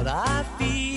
what I feel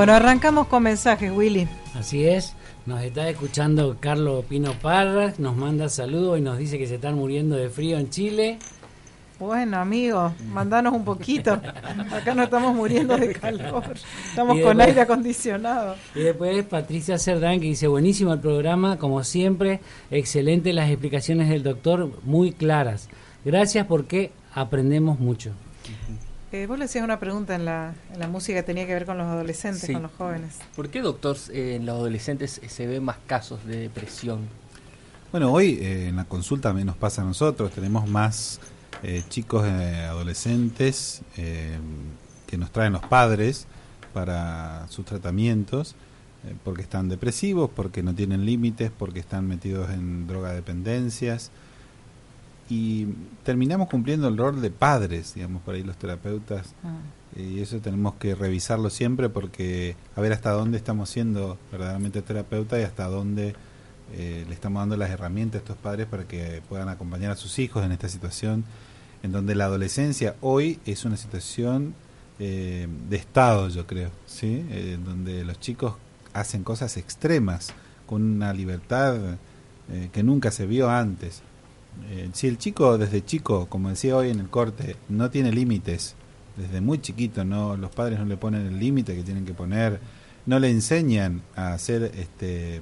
Bueno, arrancamos con mensajes, Willy. Así es, nos está escuchando Carlos Pino Parra, nos manda saludos y nos dice que se están muriendo de frío en Chile. Bueno, amigo, mandanos un poquito. Acá no estamos muriendo de calor. Estamos con aire acondicionado. Y después Patricia Cerdán que dice, buenísimo el programa, como siempre, excelente las explicaciones del doctor, muy claras. Gracias porque aprendemos mucho. Eh, vos le hacías una pregunta en la, en la música que tenía que ver con los adolescentes, Sí. con los jóvenes. ¿Por qué, doctor, eh, en los adolescentes se ven más casos de depresión? Bueno, hoy eh, en la consulta también nos pasa a nosotros, tenemos más eh, chicos eh, adolescentes eh, que nos traen los padres para sus tratamientos, eh, porque están depresivos, porque no tienen límites, porque están metidos en drogadependencias. Y terminamos cumpliendo el rol de padres, digamos, por ahí los terapeutas. Y eso tenemos que revisarlo siempre porque a ver hasta dónde estamos siendo verdaderamente terapeuta y hasta dónde eh, le estamos dando las herramientas a estos padres para que puedan acompañar a sus hijos en esta situación en donde la adolescencia hoy es una situación eh, de estado yo creo sí Eh, en donde los chicos hacen cosas extremas con una libertad eh, que nunca se vio antes Eh, si el chico desde chico como decía hoy en el corte no tiene límites desde muy chiquito no los padres no le ponen el límite que tienen que poner no le enseñan a ser este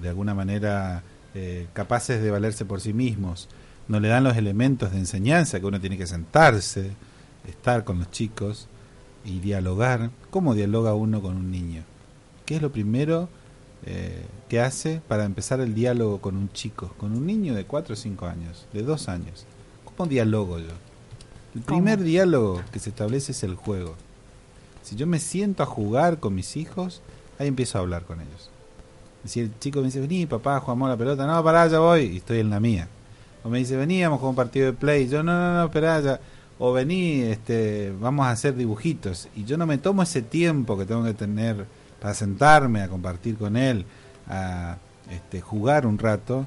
de alguna manera eh, capaces de valerse por sí mismos no le dan los elementos de enseñanza que uno tiene que sentarse estar con los chicos y dialogar. Cómo dialoga uno con un niño qué es lo primero eh, que hace para empezar el diálogo con un chico con un niño de 4 o 5 años de 2 años cómo dialogo yo el primer ¿Cómo? diálogo que se establece es el juego. Si yo me siento a jugar con mis hijos, ahí empiezo a hablar con ellos. Si el chico me dice, vení papá, jugamos a la pelota, no, pará, ya voy, y estoy en la mía. O me dice, vení, vamos a jugar un partido de play, yo, no, no, no, esperá, ya. O vení, este, vamos a hacer dibujitos. Y yo no me tomo ese tiempo que tengo que tener para sentarme, a compartir con él, a este, jugar un rato.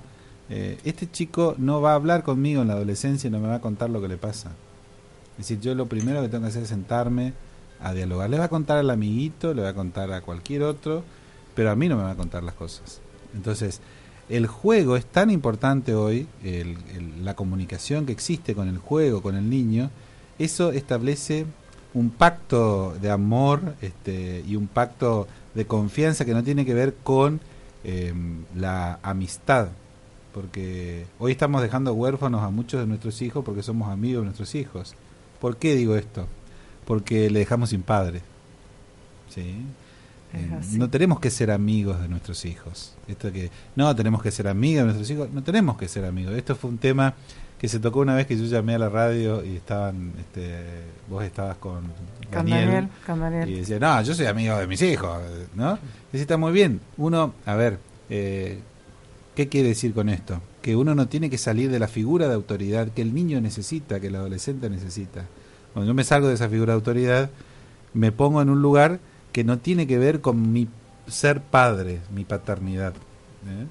eh, este chico no va a hablar conmigo en la adolescencia y no me va a contar lo que le pasa. Es decir, yo lo primero que tengo que hacer es sentarme a dialogar. Le va a contar al amiguito, le va a contar a cualquier otro, pero a mí no me va a contar las cosas. Entonces, el juego es tan importante hoy, el- el- la comunicación que existe con el juego, con el niño, eso establece un pacto de amor este, y un pacto de confianza que no tiene que ver con eh, la amistad, porque hoy estamos dejando huérfanos a muchos de nuestros hijos porque somos amigos de nuestros hijos. ¿Por qué digo esto? Porque le dejamos sin padre. ¿Sí? Eh, así. no tenemos que ser amigos de nuestros hijos. Esto que no tenemos que ser amigos de nuestros hijos, no tenemos que ser amigos. Esto fue un tema que se tocó una vez que yo llamé a la radio y estaban, este, vos estabas con Daniel, con Daniel. y decía, no, yo soy amigo de mis hijos, ¿no? Y está muy bien. Uno, a ver, eh, ¿qué quiere decir con esto? Que uno no tiene que salir de la figura de autoridad que el niño necesita, que el adolescente necesita. Cuando yo me salgo de esa figura de autoridad, me pongo en un lugar que no tiene que ver con mi ser padre, mi paternidad. ¿eh?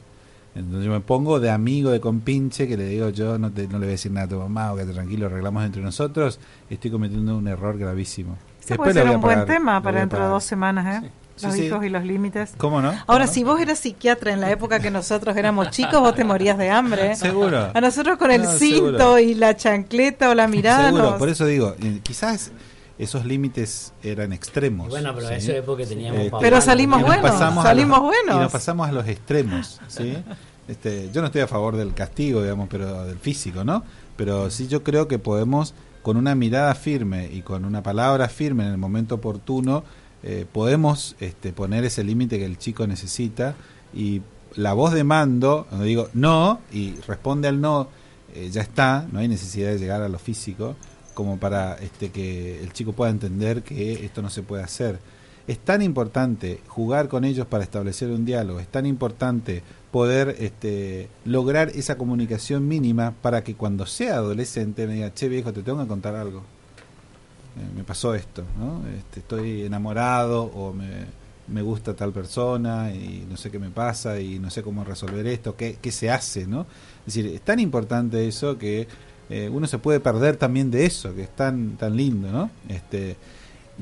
Entonces yo me pongo de amigo, de compinche, que le digo yo no, te- no le voy a decir nada a tu mamá, o que tranquilo, arreglamos entre nosotros, estoy cometiendo un error gravísimo. Ese puede ser un buen pagar, tema para dentro de dos semanas, ¿eh? Sí, Los sí. hijos y los límites. ¿Cómo no? Ahora, ¿Cómo si vos eras psiquiatra en la época que nosotros éramos chicos, vos te morías de hambre. ¿eh? Seguro. A nosotros con el No, cinto seguro. y la chancleta o la mirada Seguro, nos- por eso digo, quizás esos límites eran extremos. Y bueno, pero ¿sí? eso es porque teníamos papá, Pero salimos buenos, salimos los- buenos. Y nos pasamos a los extremos, ¿sí? Este, yo no estoy a favor del castigo, digamos, pero del físico, ¿no? Pero sí yo creo que podemos, con una mirada firme y con una palabra firme en el momento oportuno, eh, podemos este, poner ese límite que el chico necesita y la voz de mando, donde digo no y responde al no, eh, ya está, no hay necesidad de llegar a lo físico como para este, que el chico pueda entender que esto no se puede hacer. Es tan importante jugar con ellos para establecer un diálogo, es tan importante poder este, lograr esa comunicación mínima para que cuando sea adolescente me diga, che viejo, te tengo que contar algo. Eh, me pasó esto, ¿no? Este, estoy enamorado o me, me gusta tal persona y no sé qué me pasa y no sé cómo resolver esto, qué, qué se hace, ¿no? Decir, es tan importante eso que eh, uno se puede perder también de eso, que es tan, tan lindo, ¿no? Este,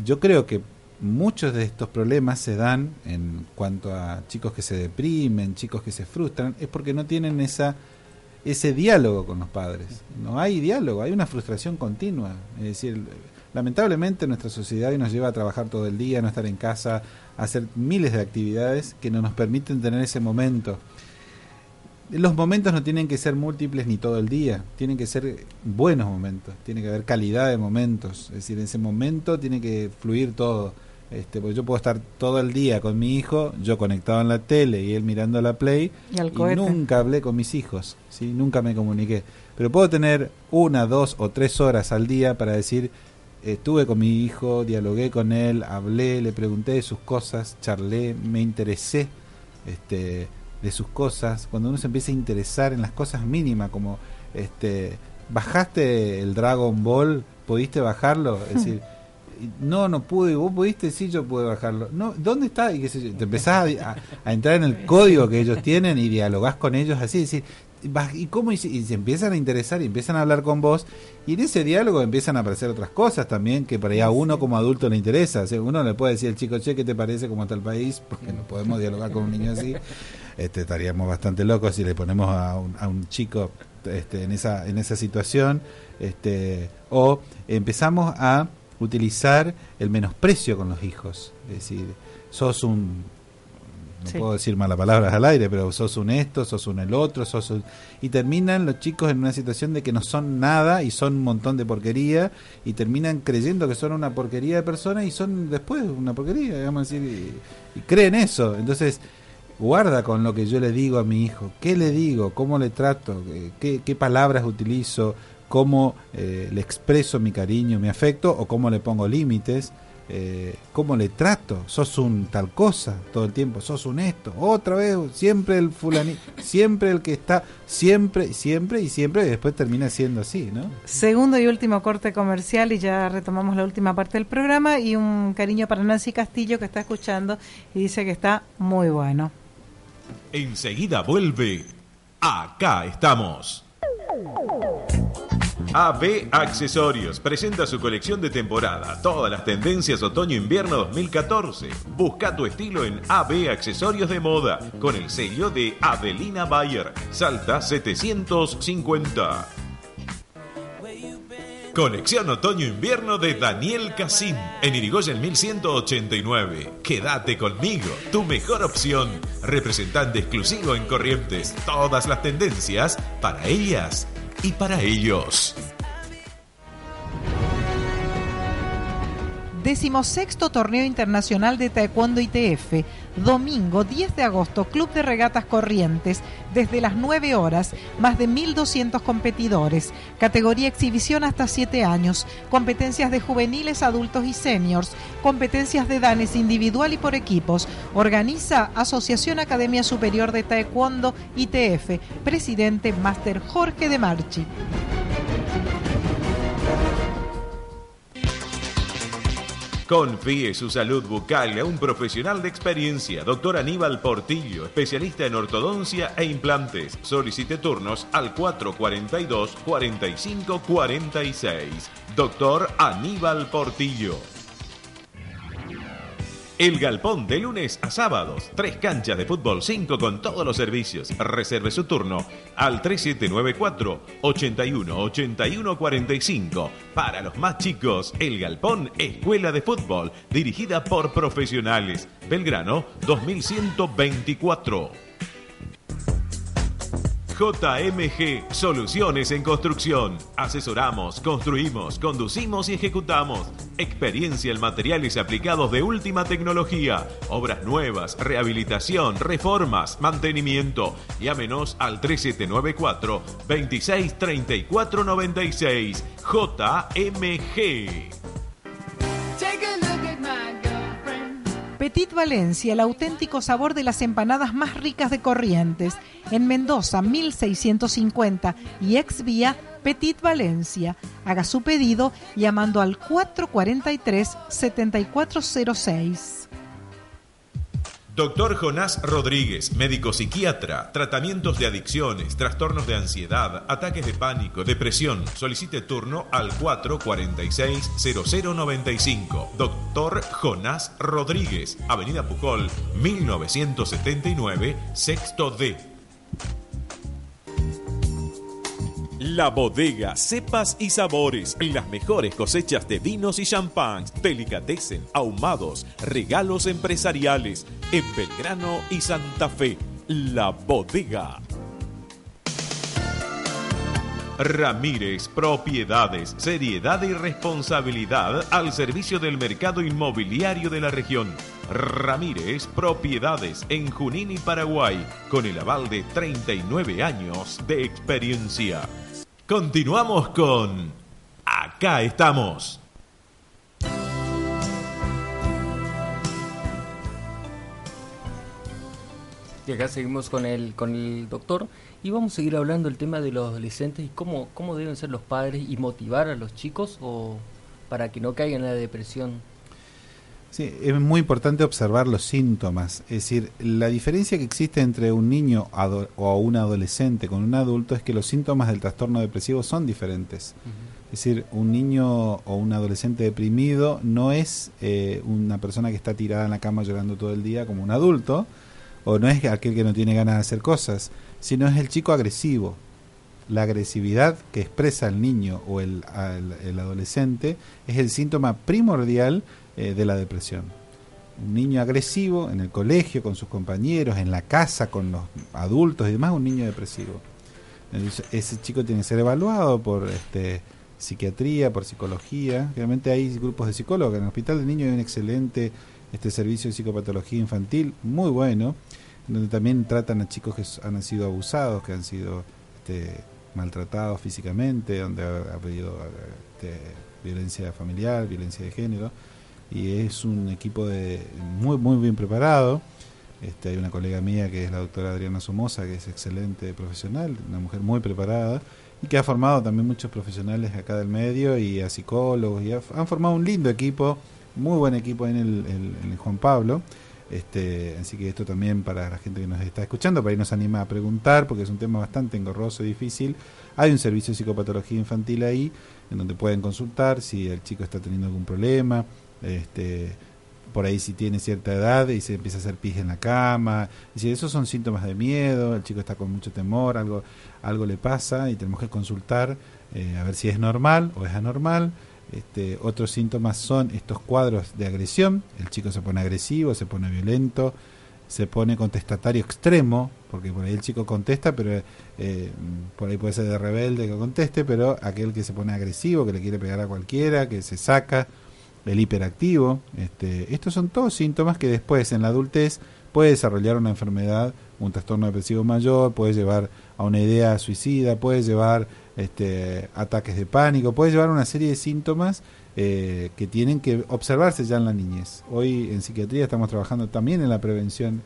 yo creo que muchos de estos problemas se dan en cuanto a chicos que se deprimen, chicos que se frustran, es porque no tienen esa ese diálogo con los padres. No hay diálogo, hay una frustración continua. Es decir, lamentablemente nuestra sociedad nos lleva a trabajar todo el día, a no estar en casa, a hacer miles de actividades que no nos permiten tener ese momento. Los momentos no tienen que ser múltiples ni todo el día, tienen que ser buenos momentos, tiene que haber calidad de momentos, es decir, en ese momento tiene que fluir todo. Este, porque yo puedo estar todo el día con mi hijo, yo conectado en la tele y él mirando la play, Y nunca hablé con mis hijos, ¿sí? nunca me comuniqué. Pero puedo tener una, dos o tres horas al día para decir, estuve con mi hijo, dialogué con él, hablé, le pregunté de sus cosas, charlé, me interesé este, de sus cosas. Cuando uno se empieza a interesar en las cosas mínimas, como este, bajaste el Dragon Ball, pudiste bajarlo, es decir, no, no pude, vos pudiste, sí, yo pude bajarlo. No, ¿dónde está? Y qué sé yo, te empezás a, entrar en el código que ellos tienen y dialogás con ellos así, es decir, ¿y cómo? Y se empiezan a interesar y empiezan a hablar con vos y en ese diálogo empiezan a aparecer otras cosas también que para a uno como adulto le interesa. O sea, uno le puede decir al chico, che, ¿qué te parece cómo está el país? Porque no podemos dialogar con un niño así. Este, estaríamos bastante locos si le ponemos a un, a un chico este, en, esa, en esa situación. Este, o empezamos a utilizar el menosprecio con los hijos. Es decir, sos un no Sí. puedo decir malas palabras al aire, pero sos un esto, sos un el otro, sos un... Y terminan los chicos en una situación de que no son nada y son un montón de porquería y terminan creyendo que son una porquería de personas y son después una porquería, digamos decir, y, y creen eso. Entonces, guarda con lo que yo le digo a mi hijo, qué le digo, cómo le trato, Eh, qué, palabras utilizo, cómo eh, le expreso mi cariño, mi afecto o cómo le pongo límites eh, cómo le trato, sos un tal cosa todo el tiempo, sos un esto, otra vez, siempre el fulani, siempre el que está, siempre, siempre y siempre, y después termina siendo así, ¿no? Segundo y último corte comercial y ya retomamos la última parte del programa y un cariño para Nancy Castillo que está escuchando y dice que está muy bueno. Enseguida vuelve. Acá estamos. AB Accesorios presenta su colección de temporada, todas las tendencias otoño-invierno 2014. Busca tu estilo en AB Accesorios de Moda, con el sello de Adelina Bayer, Salta 750. Conexión otoño-invierno de Daniel Casim en Irigoyen 1189. Quédate conmigo, tu mejor opción. Representante exclusivo en Corrientes. Todas las tendencias para ellas y para ellos. Decimosexto Torneo Internacional de Taekwondo ITF, domingo 10 de agosto, Club de Regatas Corrientes, desde las 9 horas, más de 1.200 competidores, categoría exhibición hasta 7 años, competencias de juveniles, adultos y seniors, competencias de danes individual y por equipos, organiza Asociación Academia Superior de Taekwondo ITF, presidente Máster Jorge de Marchi. Confíe su salud bucal a un profesional de experiencia, doctor Aníbal Portillo, especialista en ortodoncia e implantes. Solicite turnos al 442-4546. Doctor Aníbal Portillo. El Galpón de lunes a sábados. Tres canchas de fútbol 5 con todos los servicios. Reserve su turno al 3794 81 81 45. Para los más chicos, El Galpón Escuela de Fútbol, dirigida por profesionales. Belgrano 2124. JMG Soluciones en Construcción. Asesoramos, construimos, conducimos y ejecutamos. Experiencia en materiales aplicados de última tecnología. Obras nuevas, rehabilitación, reformas, mantenimiento. Llámenos al 3794 263496. JMG. Petit Valencia, el auténtico sabor de las empanadas más ricas de Corrientes. En Mendoza, 1650 y ex vía Petit Valencia. Haga su pedido llamando al 443-7406. Doctor Jonás Rodríguez, médico psiquiatra, tratamientos de adicciones, trastornos de ansiedad, ataques de pánico, depresión. Solicite turno al 446-0095. Doctor Jonás Rodríguez, Avenida Pujol, 1979, sexto D. La bodega, cepas y sabores, las mejores cosechas de vinos y champáns, delicatessen, ahumados, regalos empresariales, en Belgrano y Santa Fe. La bodega. Ramírez Propiedades, seriedad y responsabilidad al servicio del mercado inmobiliario de la región. Ramírez Propiedades en Junín y Paraguay, con el aval de 39 años de experiencia. Continuamos con Acá estamos. Y acá seguimos con el, con el doctor y vamos a seguir hablando del tema de los adolescentes y cómo, cómo deben ser los padres y motivar a los chicos o para que no caigan en la depresión. Sí, es muy importante observar los síntomas. Es decir, la diferencia que existe entre un niño o un adolescente con un adulto es que los síntomas del trastorno depresivo son diferentes. Es decir, un niño o un adolescente deprimido no es eh, una persona que está tirada en la cama llorando todo el día como un adulto, o no es aquel que no tiene ganas de hacer cosas, sino es el chico agresivo. La agresividad que expresa el niño o el, el adolescente es el síntoma primordial eh, de la depresión. Un niño agresivo en el colegio, con sus compañeros, en la casa, con los adultos y demás, un niño depresivo. Ese chico tiene que ser evaluado por este, psiquiatría, por psicología. Realmente hay grupos de psicólogos. En el Hospital del Niño hay un excelente este servicio de psicopatología infantil, muy bueno, donde también tratan a chicos que han sido abusados, que han sido este, maltratados físicamente, donde ha habido este, violencia familiar, violencia de género, y es un equipo de muy muy bien preparado. Este, hay una colega mía que es la doctora Adriana Somoza, que es excelente profesional, una mujer muy preparada y que ha formado también muchos profesionales acá del medio y a psicólogos y ha- han formado un lindo equipo, muy buen equipo en el, en el Juan Pablo. Este, así que esto también para la gente que nos está escuchando, para ahí nos anima a preguntar, porque es un tema bastante engorroso y difícil. Hay un servicio de psicopatología infantil ahí, en donde pueden consultar si el chico está teniendo algún problema, este, por ahí si tiene cierta edad y se empieza a hacer pis en la cama. Es decir, esos son síntomas de miedo, el chico está con mucho temor, algo, algo le pasa y tenemos que consultar eh, a ver si es normal o es anormal. Este, otros síntomas son estos cuadros de agresión, el chico se pone agresivo, se pone violento, se pone contestatario extremo, porque por ahí el chico contesta, pero eh, por ahí puede ser de rebelde que conteste, pero aquel que se pone agresivo, que le quiere pegar a cualquiera, que se saca, el hiperactivo, este, estos son todos síntomas que después en la adultez puede desarrollar una enfermedad, un trastorno depresivo mayor, puede llevar a una idea suicida, puede llevar este, ataques de pánico, puede llevar una serie de síntomas eh, que tienen que observarse ya en la niñez. Hoy en psiquiatría estamos trabajando también en la prevención,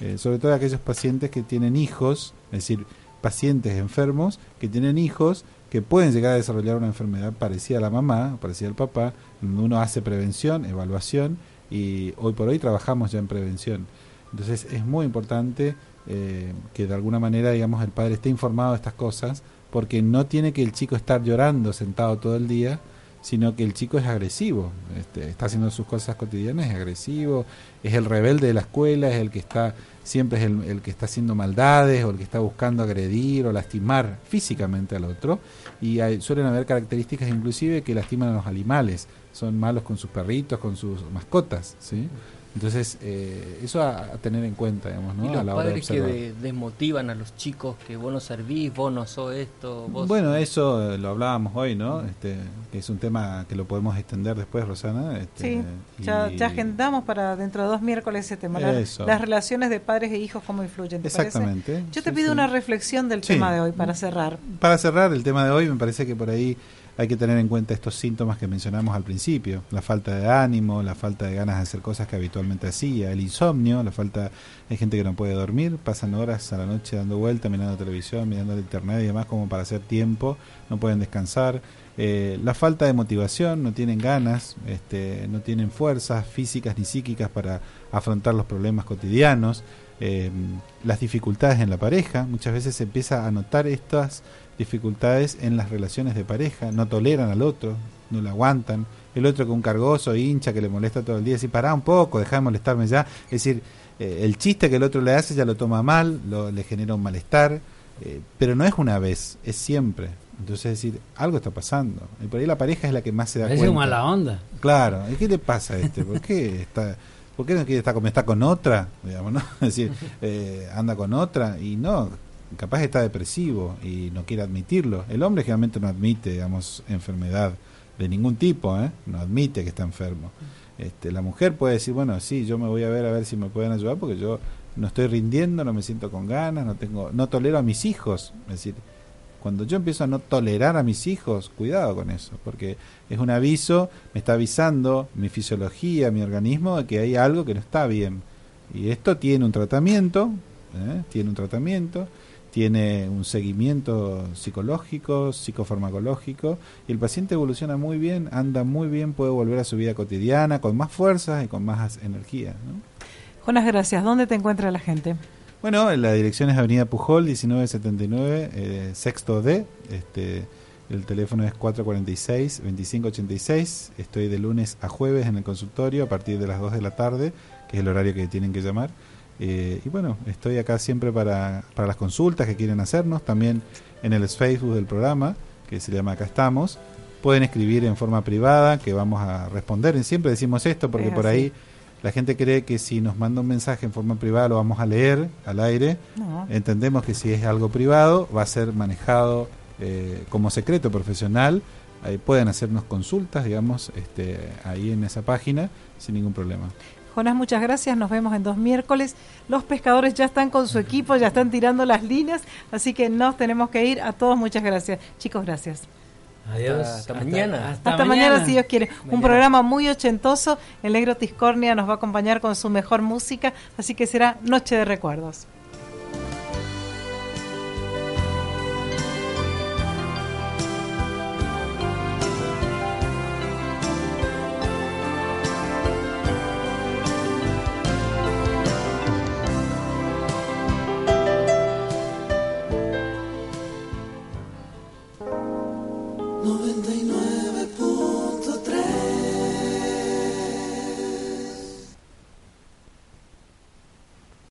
eh, sobre todo aquellos pacientes que tienen hijos, es decir, pacientes enfermos que tienen hijos que pueden llegar a desarrollar una enfermedad parecida a la mamá, parecida al papá, uno hace prevención, evaluación y hoy por hoy trabajamos ya en prevención. Entonces es muy importante eh, que de alguna manera, digamos, el padre esté informado de estas cosas, porque no tiene que el chico estar llorando sentado todo el día, sino que el chico es agresivo, este, está haciendo sus cosas cotidianas, es agresivo, es el rebelde de la escuela, es el que está siempre es el, el que está haciendo maldades o el que está buscando agredir o lastimar físicamente al otro y suelen haber características inclusive que lastiman a los animales, son malos con sus perritos, con sus mascotas, ¿sí? Entonces, eh, eso a, a tener en cuenta, digamos, ¿no? y a los la hora de padres que de- desmotivan a los chicos que vos no servís, vos no sos esto, vos... Bueno, eso eh, lo hablábamos hoy, ¿no? Este, que es un tema que lo podemos extender después, Rosana. Este, Sí, ya, y- ya agendamos para dentro de dos miércoles ese tema. Las relaciones de padres e hijos, cómo influyen. ¿te parece? Exactamente. Yo te Sí, pido sí. una reflexión del Sí. tema de hoy para cerrar. Para cerrar el tema de hoy, me parece que por ahí hay que tener en cuenta estos síntomas que mencionamos al principio, la falta de ánimo, la falta de ganas de hacer cosas que habitualmente hacía, el insomnio, la falta, hay gente que no puede dormir, pasan horas a la noche dando vueltas, mirando televisión, mirando el internet y demás como para hacer tiempo, no pueden descansar, eh, la falta de motivación, no tienen ganas, este, no tienen fuerzas físicas ni psíquicas para afrontar los problemas cotidianos, eh, las dificultades en la pareja, muchas veces se empieza a notar estas dificultades en las relaciones de pareja, no toleran al otro, no lo aguantan, el otro con un cargoso, hincha, que le molesta todo el día, decir, pará un poco, deja de molestarme ya, es decir, eh, el chiste que el otro le hace ya lo toma mal, lo, le genera un malestar, eh, pero no es una vez, es siempre. Entonces, es decir, algo está pasando. Y por ahí la pareja es la que más se da Parece cuenta. mala onda. Claro, ¿y qué le pasa a este? ¿Por qué está, por qué no quiere estar como está con otra? Digamos, ¿no? Es decir, eh, anda con otra y no, capaz está depresivo y no quiere admitirlo. El hombre generalmente no admite, digamos, enfermedad de ningún tipo, ¿eh? No admite que está enfermo. Este, la mujer puede decir, bueno, sí, yo me voy a ver a ver si me pueden ayudar porque yo no estoy rindiendo, no me siento con ganas, no tengo, no tolero a mis hijos. Es decir, cuando yo empiezo a no tolerar a mis hijos, cuidado con eso, porque es un aviso, me está avisando mi fisiología, mi organismo, de que hay algo que no está bien. Y esto tiene un tratamiento, ¿eh? tiene un tratamiento, tiene un seguimiento psicológico, psicofarmacológico, y el paciente evoluciona muy bien, anda muy bien, puede volver a su vida cotidiana con más fuerzas y con más energía. ¿no? Jonas, gracias. ¿Dónde te encuentra la gente? Bueno, la dirección es Avenida Pujol, 1979, eh, sexto D. Este, el teléfono es 446-2586. Estoy de lunes a jueves en el consultorio a partir de las 2 de la tarde, que es el horario que tienen que llamar. Eh, y bueno, estoy acá siempre para, para las consultas que quieren hacernos. También en el Facebook del programa, que se llama Acá estamos. Pueden escribir en forma privada, que vamos a responder. Siempre decimos esto porque Es por ahí la gente cree que si nos manda un mensaje en forma privada lo vamos a leer al aire. No. Entendemos que si es algo privado va a ser manejado eh, como secreto profesional. Ahí pueden hacernos consultas, digamos, este, ahí en esa página sin ningún problema. Jonas, muchas gracias. Nos vemos en dos miércoles. Los pescadores ya están con su equipo, ya están tirando las líneas, así que nos tenemos que ir. A todos, muchas gracias. Chicos, gracias. Adiós. Hasta mañana. Hasta, mañana. si Dios quiere. Un programa muy ochentoso. El negro Tiscornia nos va a acompañar con su mejor música, así que será Noche de Recuerdos.